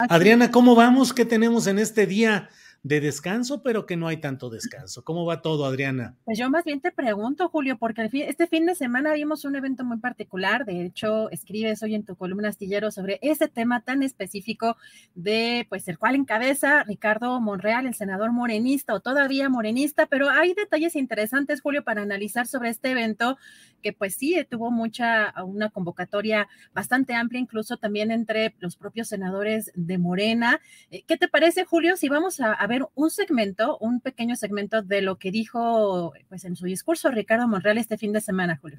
Adriana, ¿cómo vamos? ¿Qué tenemos en este día de descanso, pero que no hay tanto descanso? ¿Cómo va todo, Adriana? Pues yo más bien te pregunto, Julio, porque este fin de semana vimos un evento muy particular. De hecho, escribes hoy en tu columna astillero sobre ese tema tan específico de, pues, el cual encabeza Ricardo Monreal, el senador morenista o todavía morenista, pero hay detalles interesantes, Julio, para analizar sobre este evento que, pues, sí, tuvo mucha, una convocatoria bastante amplia, incluso también entre los propios senadores de Morena. Eh, ¿Qué te parece, Julio, si vamos a ver un segmento, un pequeño segmento de lo que dijo pues, en su discurso Ricardo Monreal este fin de semana, Julio?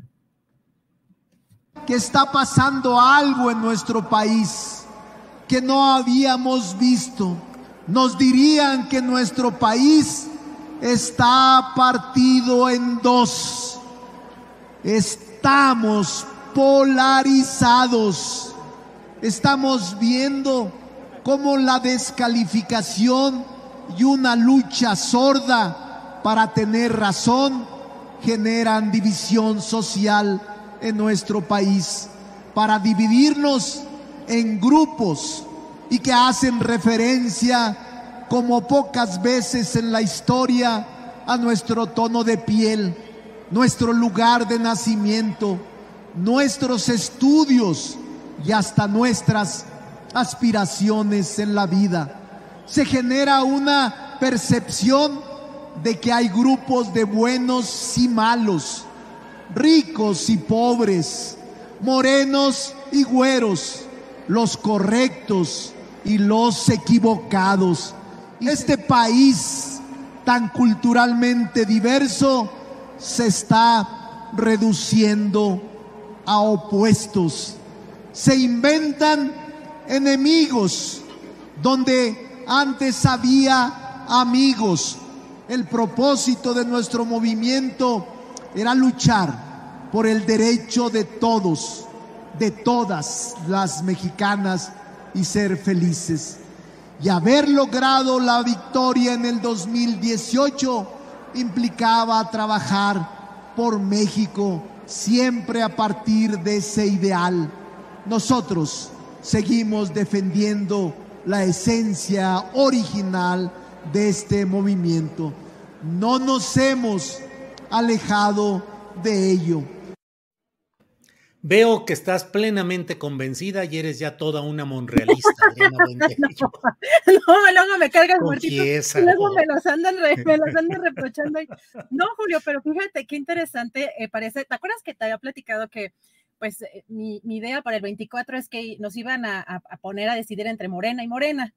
que está pasando algo en nuestro país que no habíamos visto. Nos dirían que nuestro país está partido en dos. Estamos polarizados. Estamos viendo cómo la descalificación y una lucha sorda para tener razón generan división social en nuestro país, para dividirnos en grupos y que hacen referencia como pocas veces en la historia a nuestro tono de piel, nuestro lugar de nacimiento, nuestros estudios y hasta nuestras aspiraciones en la vida. Se genera una percepción de que hay grupos de buenos y malos, ricos y pobres, morenos y güeros, los correctos y los equivocados. Este país tan culturalmente diverso se está reduciendo a opuestos. Se inventan enemigos donde antes había amigos. El propósito de nuestro movimiento era luchar por el derecho de todos, de todas las mexicanas y ser felices. Y haber logrado la victoria en el 2018 implicaba trabajar por México siempre a partir de ese ideal. Nosotros seguimos defendiendo la esencia original de este movimiento. No nos hemos alejado de ello. Veo que estás plenamente convencida y eres ya toda una monrealista, Adriana Buentello. No, luego me carga el muertito. Confiesa, y luego no. me los andan, re- me los andan reprochando. No, Julio, pero fíjate qué interesante eh, parece. ¿Te acuerdas que te había platicado que pues eh, mi, mi idea para el 24 es que nos iban a, poner a decidir entre Morena y Morena?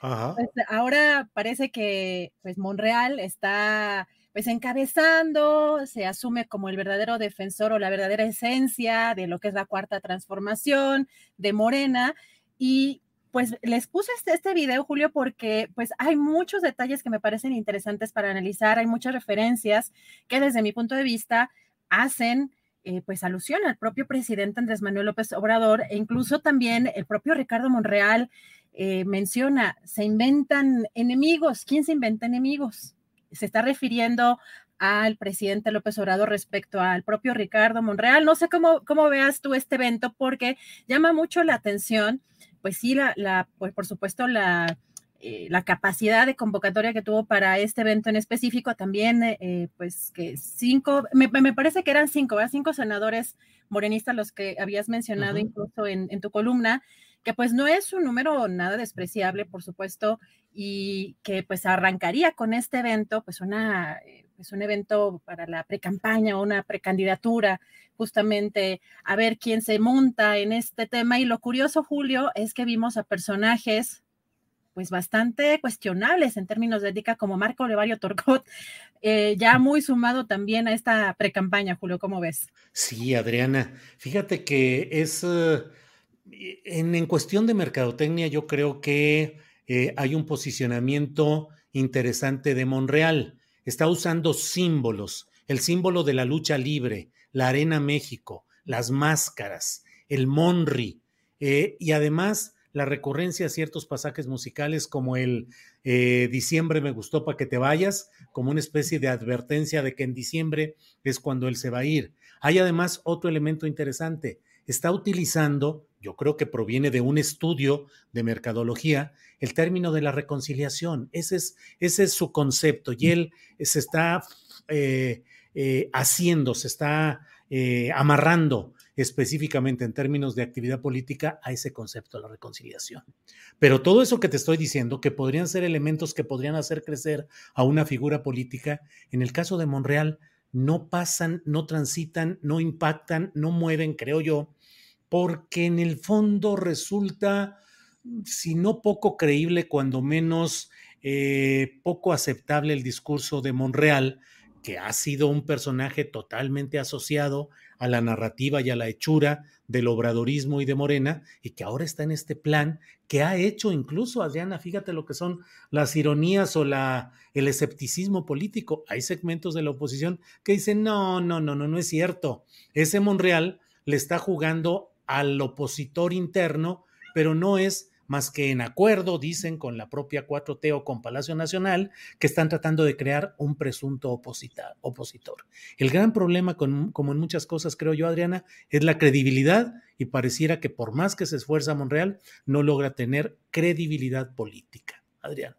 Ajá. Pues ahora parece que pues Monreal está pues encabezando, se asume como el verdadero defensor o la verdadera esencia de lo que es la cuarta transformación de Morena y pues les puse este, este video, Julio, porque pues hay muchos detalles que me parecen interesantes para analizar, hay muchas referencias que desde mi punto de vista hacen eh, pues alusión al propio presidente Andrés Manuel López Obrador e incluso también el propio Ricardo Monreal eh, menciona, se inventan enemigos. ¿Quién se inventa enemigos? Se está refiriendo al presidente López Obrador respecto al propio Ricardo Monreal. No sé cómo, cómo veas tú este evento porque llama mucho la atención, pues sí, la, la pues por supuesto, la, eh, la capacidad de convocatoria que tuvo para este evento en específico, también, eh, pues que cinco, me, parece que eran cinco, ¿verdad? Cinco senadores morenistas los que habías mencionado incluso en, en, tu columna, que pues no es un número nada despreciable, por supuesto, y que pues arrancaría con este evento, pues una es un evento para la precampaña o una precandidatura, justamente a ver quién se monta en este tema. Y lo curioso, Julio, es que vimos a personajes pues bastante cuestionables en términos de ética, como Marco Olevario Torcot, eh, ya muy sumado también a esta precampaña, Julio, ¿cómo ves? Sí, Adriana, fíjate que es, eh, en, cuestión de mercadotecnia, yo creo que eh, hay un posicionamiento interesante de Monreal está usando símbolos, el símbolo de la lucha libre, la Arena México, las máscaras, el Monri, y además la recurrencia a ciertos pasajes musicales como el eh, Diciembre me gustó para que te vayas, como una especie de advertencia de que en diciembre es cuando él se va a ir. Hay además otro elemento interesante, está utilizando, yo creo que proviene de un estudio de mercadología, el término de la reconciliación. Ese es, su concepto y él se está eh, eh, haciendo, se está amarrando específicamente en términos de actividad política a ese concepto, la reconciliación. Pero todo eso que te estoy diciendo, que podrían ser elementos que podrían hacer crecer a una figura política, en el caso de Monreal, no pasan, no transitan, no impactan, no mueven, creo yo, porque en el fondo resulta, si no poco creíble, cuando menos eh, poco aceptable el discurso de Monreal, que ha sido un personaje totalmente asociado a la narrativa y a la hechura del obradorismo y de Morena, y que ahora está en este plan que ha hecho incluso, Adriana, fíjate lo que son las ironías o la, el escepticismo político. Hay segmentos de la oposición que dicen, no, no, no, no, no es cierto. Ese Monreal le está jugando al opositor interno, pero no es más que en acuerdo, dicen, con la propia 4T o con Palacio Nacional, que están tratando de crear un presunto opositor. El gran problema, como en muchas cosas, creo yo, Adriana, es la credibilidad y pareciera que por más que se esfuerza Monreal, no logra tener credibilidad política. Adriana.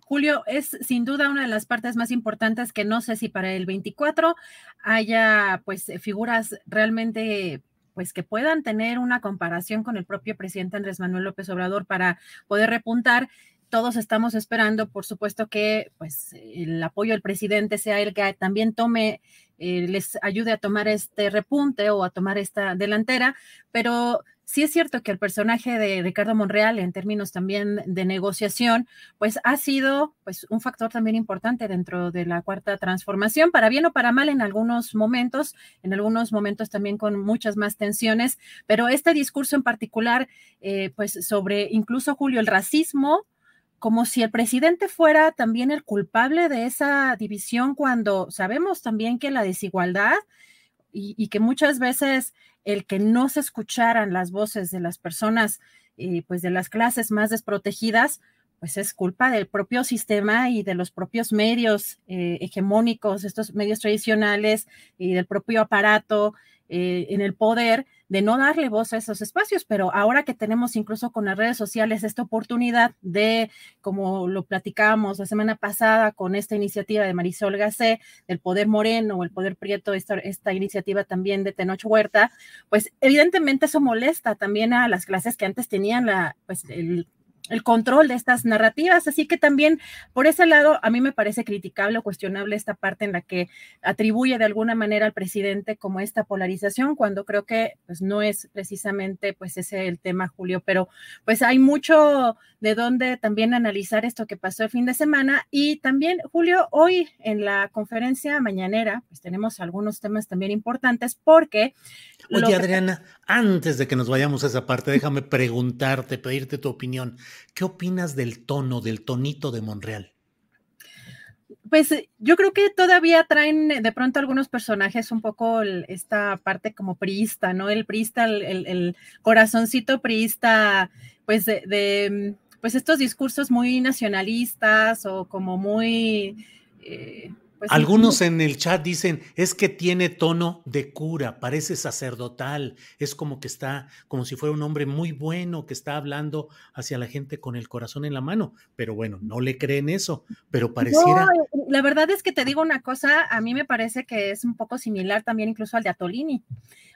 Julio, es sin duda una de las partes más importantes que no sé si para el 24 haya pues figuras realmente pues que puedan tener una comparación con el propio presidente Andrés Manuel López Obrador para poder repuntar. Todos estamos esperando, por supuesto, que pues el apoyo del presidente sea el que también tome, eh, les ayude a tomar este repunte o a tomar esta delantera, pero Sí es cierto que el personaje de Ricardo Monreal, en términos también de negociación, pues ha sido pues un factor también importante dentro de la cuarta transformación, para bien o para mal en algunos momentos, en algunos momentos también con muchas más tensiones, pero este discurso en particular, eh, pues sobre incluso Julio el racismo, como si el presidente fuera también el culpable de esa división cuando sabemos también que la desigualdad y, que muchas veces el que no se escucharan las voces de las personas, eh, pues de las clases más desprotegidas, pues es culpa del propio sistema y de los propios medios eh, hegemónicos, estos medios tradicionales y del propio aparato eh, en el poder de no darle voz a esos espacios, pero ahora que tenemos incluso con las redes sociales esta oportunidad de, como lo platicábamos la semana pasada con esta iniciativa de Marisol Gacé, del Poder Moreno o el Poder Prieto, esta, esta iniciativa también de Tenoch Huerta, pues evidentemente eso molesta también a las clases que antes tenían la, pues el el control de estas narrativas. Así que también por ese lado a mí me parece criticable o cuestionable esta parte en la que atribuye de alguna manera al presidente como esta polarización, cuando creo que pues no es precisamente pues ese el tema, Julio, pero pues hay mucho de dónde también analizar esto que pasó el fin de semana y también, Julio, hoy en la conferencia mañanera pues tenemos algunos temas también importantes porque... Oye, Adriana, antes de que nos vayamos a esa parte, déjame preguntarte, pedirte tu opinión. ¿Qué opinas del tono, del tonito de Monreal? Pues eh, yo creo que todavía traen de pronto algunos personajes un poco esta parte como priista, ¿no? El priista, el, corazoncito priista, pues de, pues estos discursos muy nacionalistas o como muy, eh, Pues, Algunos en el chat dicen, es que tiene tono de cura, parece sacerdotal, es como que está, como si fuera un hombre muy bueno que está hablando hacia la gente con el corazón en la mano, pero bueno, no le creen eso, pero pareciera... No, la verdad es que te digo una cosa, a mí me parece que es un poco similar también incluso al de Atolini.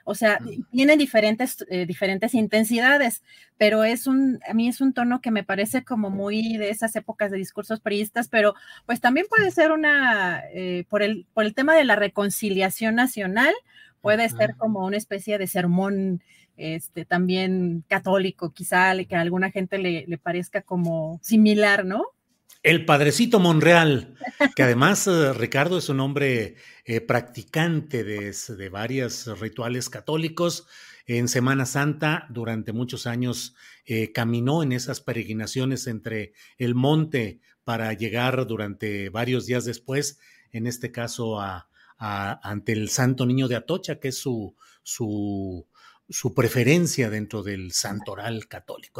O sea, tiene diferentes, eh, diferentes intensidades, pero es un, a mí es un tono que me parece como muy de esas épocas de discursos periodistas, pero pues también puede ser una, eh, por, el, por el tema de la reconciliación nacional, puede ser como una especie de sermón este, también católico, quizá que a alguna gente le, le parezca como similar, ¿no? El Padrecito Monreal, que además eh, Ricardo es un hombre eh, practicante de, de varios rituales católicos. En Semana Santa, durante muchos años, eh, caminó en esas peregrinaciones entre el monte para llegar durante varios días después, en este caso, a, ante el Santo Niño de Atocha, que es su, su, su preferencia dentro del santoral católico.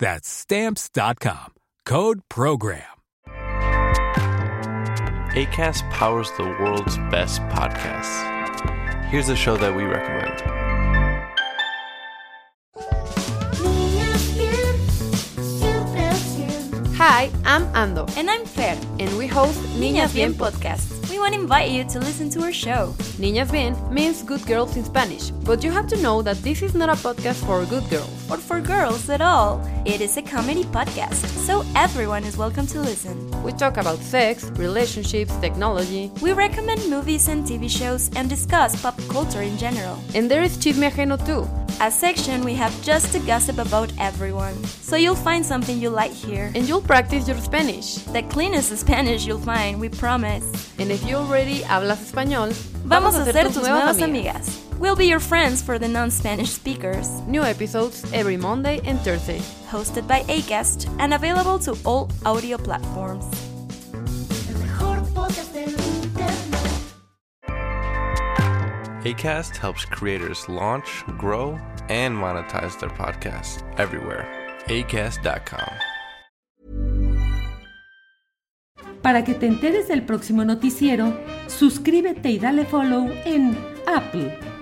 That's stamps.com. Code program. ACAST powers the world's best podcasts. Here's a show that we recommend. Hi, I'm Ando. And I'm Fer. And we host Niñas, Bien podcast. We want to invite you to listen to our show. Niñas Bien means good girls in Spanish, but you have to know that this is not a podcast for good girls. Or for girls at all. It is a comedy podcast, so everyone is welcome to listen. We talk about sex, relationships, technology. We recommend movies and TV shows and discuss pop culture in general. And there is Chisme Ajeno too. A section we have just to gossip about everyone. So you'll find something you like here. And you'll practice your Spanish. The cleanest Spanish you'll find, we promise. And if you already hablas español, vamos, vamos a ser tus, tus nuevas, nuevas amigas. amigas. We'll be your friends for the non-Spanish speakers. New episodes every Monday and Thursday. Hosted by Acast and available to all audio platforms. ACAST helps creators launch, grow, and monetize their podcasts everywhere. ACAST.com. Para que te enteres del próximo noticiero, suscríbete y dale follow en Apple,